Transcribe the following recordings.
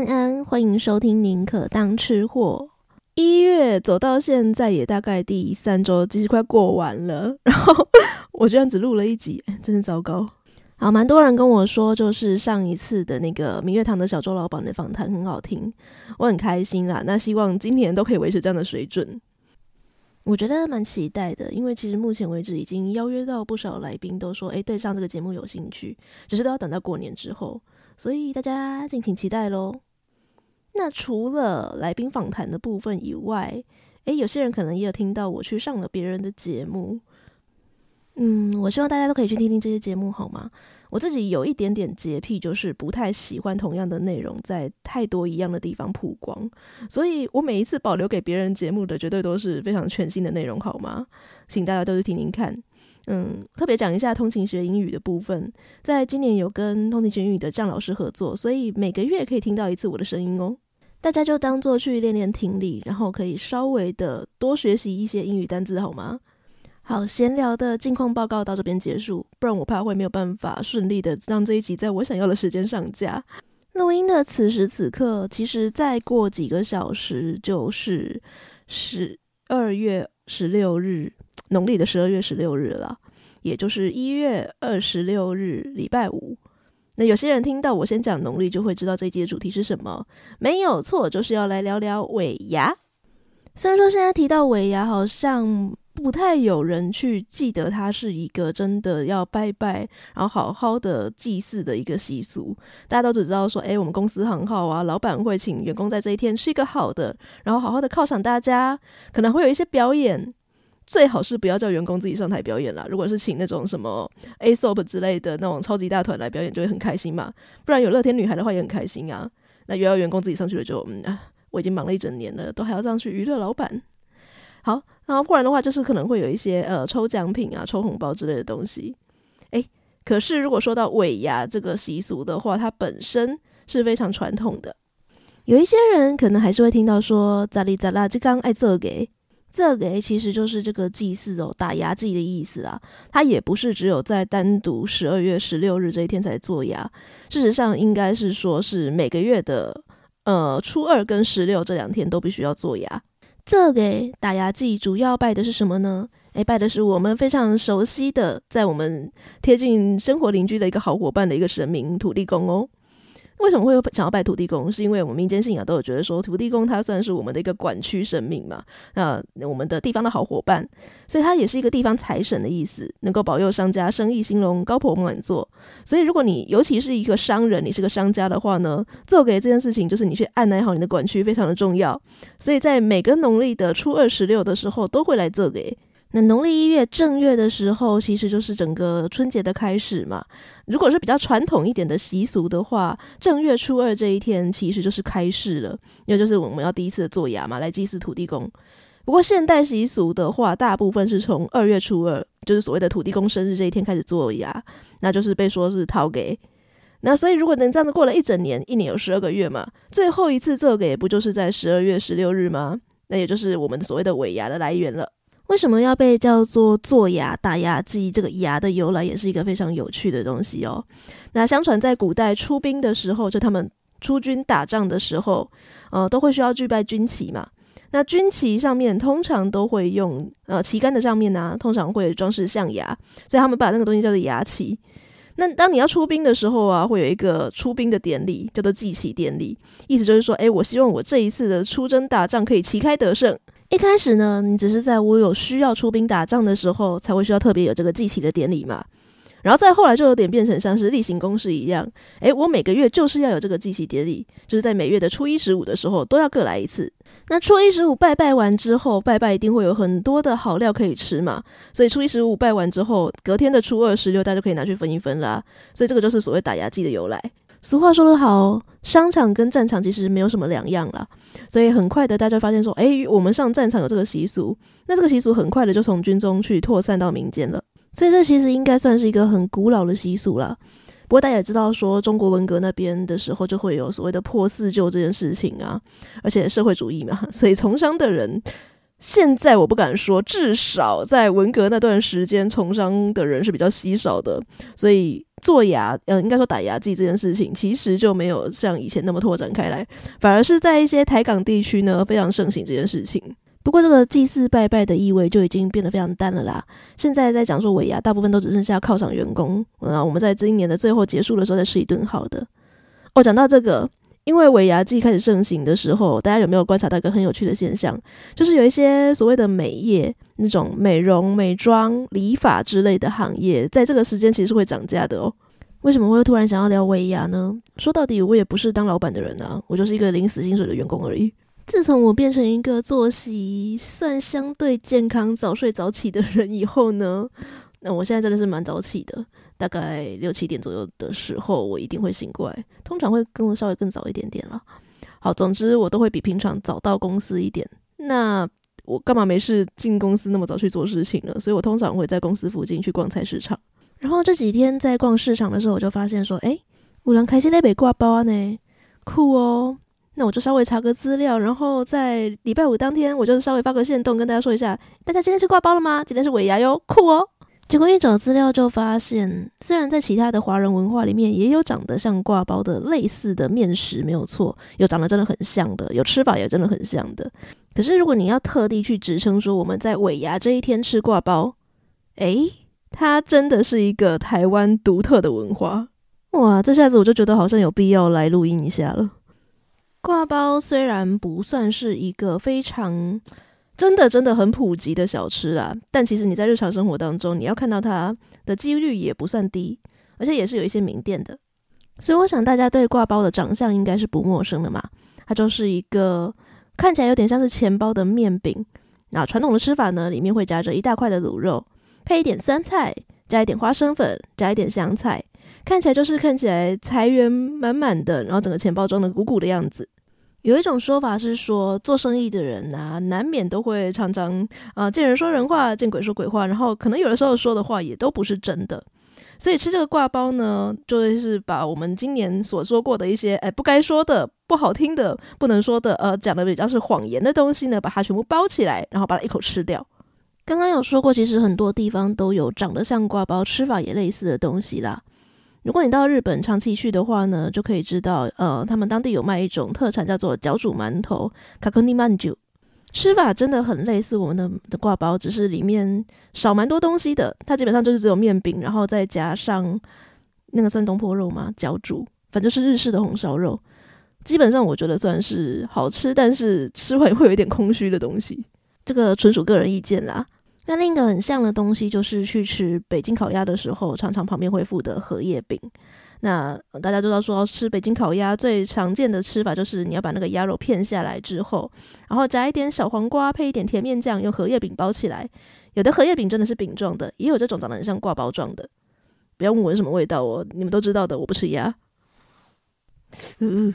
安安，欢迎收听宁可当吃货。一月走到现在也大概第三周，其实快过完了。然后我居然只录了一集，真是糟糕。好，蛮多人跟我说，就是上一次的那个明月堂的小周老板的访谈很好听，我很开心啦。那希望今年都可以维持这样的水准。我觉得蛮期待的，因为其实目前为止已经邀约到不少来宾，都说诶对上这个节目有兴趣，只是都要等到过年之后，所以大家敬请期待喽。那除了来宾访谈的部分以外，诶，有些人可能也有听到我去上了别人的节目，嗯，我希望大家都可以去听听这些节目，好吗？我自己有一点点洁癖，就是不太喜欢同样的内容在太多一样的地方曝光，所以我每一次保留给别人节目的绝对都是非常全新的内容，好吗？请大家都去听听看。嗯，特别讲一下通勤学英语的部分，在今年有跟通勤学英语的张老师合作，所以每个月可以听到一次我的声音哦。大家就当做去练练听力，然后可以稍微的多学习一些英语单字，好吗？好，闲聊的近况报告到这边结束，不然我怕会没有办法顺利的让这一集在我想要的时间上架。录音的此时此刻，其实再过几个小时就是十二月十六日，农历的十二月十六日了，也就是一月二十六日，礼拜五。那有些人听到我先讲农历，就会知道这一集的主题是什么，没有错，就是要来聊聊尾牙。虽然说现在提到尾牙，好像。不太有人去记得它是一个真的要拜拜，然后好好的祭祀的一个习俗。大家都只知道说，诶，我们公司很好啊，老板会请员工在这一天吃一个好的，然后好好的犒赏大家，可能会有一些表演。最好是不要叫员工自己上台表演啦。如果是请那种什么 ASOP 之类的那种超级大团来表演，就会很开心嘛。不然有乐天女孩的话也很开心啊。那约到员工自己上去了就，嗯，我已经忙了一整年了，都还要这样去娱乐老板。好。然后不然的话，就是可能会有一些呃抽奖品啊、抽红包之类的东西。诶，可是如果说到尾牙这个习俗的话，它本身是非常传统的。有一些人可能还是会听到说“咋哩咋啦”，这刚爱这给这给，其实就是这个祭祀哦，打牙祭的意思啊。它也不是只有在单独十二月十六日这一天才做牙，事实上应该是说是每个月的呃初二跟十六这两天都必须要做牙。这个打牙祭主要拜的是什么呢？诶，拜的是我们非常熟悉的，在我们贴近生活邻居的一个好伙伴的一个神明土地公哦。为什么会有想要拜土地公？是因为我们民间信仰都有觉得说，土地公他算是我们的一个管区神明嘛，那我们的地方的好伙伴，所以他也是一个地方财神的意思，能够保佑商家生意兴隆、高朋满座。所以如果你尤其是一个商人，你是个商家的话呢，做给这件事情就是你去按捺好你的管区非常的重要。所以在每个农历的初二、十六的时候，都会来做给。那农历一月正月的时候，其实就是整个春节的开始嘛。如果是比较传统一点的习俗的话，正月初二这一天其实就是开市了，因为就是我们要第一次做牙嘛，来祭祀土地公。不过现代习俗的话，大部分是从二月初二，就是所谓的土地公生日这一天开始做牙，那就是被说是讨给。那所以如果能这样子过了一整年，一年有十二个月嘛，最后一次做给不就是在十二月十六日吗？那也就是我们所谓的尾牙的来源了。为什么要被叫做做牙打牙祭？这个牙的由来也是一个非常有趣的东西哦。那相传在古代出兵的时候，就他们出军打仗的时候，呃，都会需要具备军旗嘛。那军旗上面通常都会用呃旗杆的上面呢、通常会装饰象牙，所以他们把那个东西叫做牙旗。那当你要出兵的时候啊，会有一个出兵的典礼，叫做祭旗典礼，意思就是说，诶，我希望我这一次的出征打仗可以旗开得胜。一开始呢，你只是在我有需要出兵打仗的时候，才会需要特别有这个祭旗的典礼嘛。然后再后来就有点变成像是例行公事一样，诶，我每个月就是要有这个祭旗典礼，就是在每月的初一十五的时候都要各来一次。那初一十五拜拜完之后，拜拜一定会有很多的好料可以吃嘛，所以初一十五拜完之后，隔天的初二十六大家就可以拿去分一分啦。所以这个就是所谓打牙祭的由来。俗话说得好，商场跟战场其实没有什么两样啦。所以很快的，大家发现说，诶，我们上战场有这个习俗，那这个习俗很快的就从军中去扩散到民间了。所以这其实应该算是一个很古老的习俗了。不过大家也知道，说中国文革那边的时候，就会有所谓的破四旧这件事情啊，而且社会主义嘛，所以从商的人。现在我不敢说，至少在文革那段时间，从商的人是比较稀少的，所以做牙，呃，应该说打牙祭这件事情，其实就没有像以前那么拓展开来，反而是在一些台港地区呢非常盛行这件事情。不过这个祭祀拜拜的意味就已经变得非常淡了啦。现在在讲说尾牙，大部分都只剩下犒赏员工，啊，我们在这一年的最后结束的时候再吃一顿好的。哦，讲到这个。因为尾牙季开始盛行的时候，大家有没有观察到一个很有趣的现象？就是有一些所谓的美业，那种美容、美妆、理发之类的行业，在这个时间其实会涨价的哦。为什么会突然想要聊尾牙呢？说到底，我也不是当老板的人啊，我就是一个领死薪水的员工而已。自从我变成一个作息算相对健康、早睡早起的人以后呢，那我现在真的是蛮早起的。大概六七点左右的时候，我一定会醒过来，通常会跟我稍微更早一点点了。好，总之我都会比平常早到公司一点。那我干嘛没事进公司那么早去做事情呢？所以我通常会在公司附近去逛菜市场。然后这几天在逛市场的时候，我就发现说，诶，五郎开心在北挂包啊呢，酷哦。那我就稍微查个资料，然后在礼拜五当天，我就稍微发个线动跟大家说一下，大家今天是挂包了吗？今天是尾牙哟，酷哦。结果一找资料就发现，虽然在其他的华人文化里面也有长得像挂包的类似的面食，没有错，有长得真的很像的，有吃法也真的很像的。可是如果你要特地去指称说我们在尾牙这一天吃挂包，诶，它真的是一个台湾独特的文化。哇，这下子我就觉得好像有必要来录音一下了。挂包虽然不算是一个非常。真的真的很普及的小吃啊，但其实你在日常生活当中，你要看到它的几率也不算低，而且也是有一些名店的。所以我想大家对挂包的长相应该是不陌生的嘛，它就是一个看起来有点像是钱包的面饼。那传统的吃法呢，里面会夹着一大块的卤肉，配一点酸菜，加一点花生粉，加一点香菜，看起来就是看起来财源满满的，然后整个钱包装的鼓鼓的样子。有一种说法是说，做生意的人啊，难免都会常常啊、见人说人话，见鬼说鬼话，然后可能有的时候说的话也都不是真的。所以吃这个挂包呢，就是把我们今年所说过的一些哎不该说的、不好听的、不能说的，呃，讲的比较是谎言的东西呢，把它全部包起来，然后把它一口吃掉。刚刚有说过，其实很多地方都有长得像挂包、吃法也类似的东西啦。如果你到日本长期去的话呢，就可以知道，呃，他们当地有卖一种特产，叫做角煮馒头 （kakuni manju），吃法真的很类似我们的的挂包，只是里面少蛮多东西的。它基本上就是只有面饼，然后再加上那个算东坡肉吗，角煮，反正是日式的红烧肉。基本上我觉得算是好吃，但是吃完会有点空虚的东西。这个纯属个人意见啦。那另一个很像的东西，就是去吃北京烤鸭的时候，常常旁边会附的荷叶饼。那大家知道，说吃北京烤鸭最常见的吃法，就是你要把那个鸭肉片下来之后，然后夹一点小黄瓜，配一点甜面酱，用荷叶饼包起来。有的荷叶饼真的是饼状的，也有这种长得很像挂包状的。不要问我是什么味道哦，你们都知道的。我不吃鸭。嗯，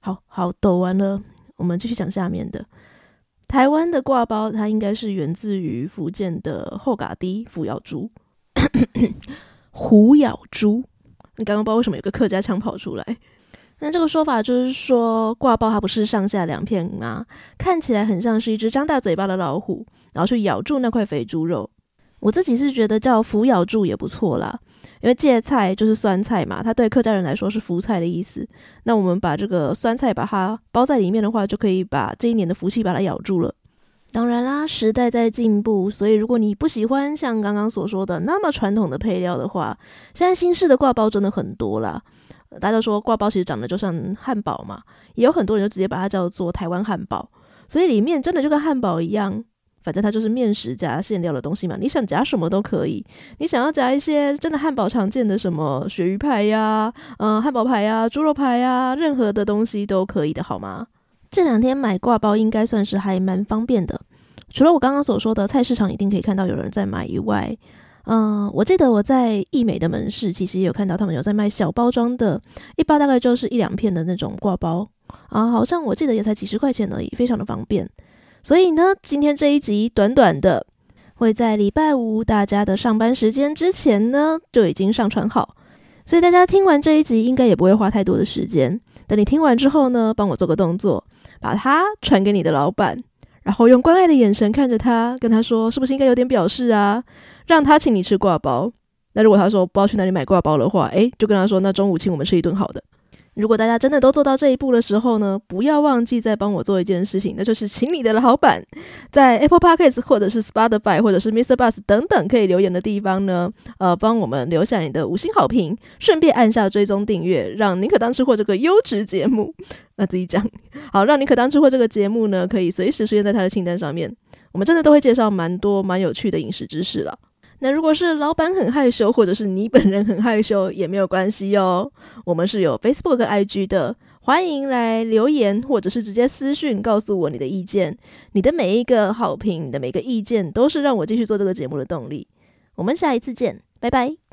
好好抖完了，我们继续讲下面的。台湾的挂包，它应该是源自于福建的后嘎低虎咬猪。虎咬猪，你刚刚不知道为什么有个客家腔跑出来？那这个说法就是说，挂包它不是上下两片吗？看起来很像是一只张大嘴巴的老虎，然后去咬住那块肥猪肉。我自己是觉得叫福咬猪也不错啦。因为芥菜就是酸菜嘛，它对客家人来说是福菜的意思。那我们把这个酸菜把它包在里面的话，就可以把这一年的福气把它咬住了。当然啦，时代在进步，所以如果你不喜欢像刚刚所说的那么传统的配料的话，现在新式的挂包真的很多啦。大家都说挂包其实长得就像汉堡嘛，也有很多人就直接把它叫做台湾汉堡，所以里面真的就跟汉堡一样。反正它就是面食加馅料的东西嘛，你想夹什么都可以。你想要夹一些真的汉堡常见的什么鳕鱼排呀、嗯、汉堡排呀、猪肉排呀，任何的东西都可以的，好吗？这两天买挂包应该算是还蛮方便的，除了我刚刚所说的菜市场一定可以看到有人在买以外，嗯，我记得我在易美的门市其实也有看到他们有在卖小包装的，一包大概就是一两片的那种挂包啊，好像我记得也才几十块钱而已，非常的方便。所以呢，今天这一集短短的，会在礼拜五大家的上班时间之前呢就已经上传好，所以大家听完这一集应该也不会花太多的时间。等你听完之后呢，帮我做个动作，把它传给你的老板，然后用关爱的眼神看着他，跟他说是不是应该有点表示啊，让他请你吃挂包。那如果他说不知道去哪里买挂包的话，诶，就跟他说，那中午请我们吃一顿好的。如果大家真的都做到这一步的时候呢，不要忘记再帮我做一件事情，那就是请你的老板在 Apple Podcasts 或者是 Spotify 或者是 Mr. Bus 等等可以留言的地方呢，呃，帮我们留下你的五星好评，顺便按下追踪订阅，让宁可当吃货这个优质节目，那自己讲好，让宁可当吃货这个节目呢，可以随时出现在他的清单上面。我们真的都会介绍蛮多蛮有趣的饮食知识了。那如果是老板很害羞，或者是你本人很害羞，也没有关系哦。我们是有 Facebook IG 的，欢迎来留言，或者是直接私讯告诉我你的意见。你的每一个好评，你的每个意见，都是让我继续做这个节目的动力。我们下一次见，拜拜。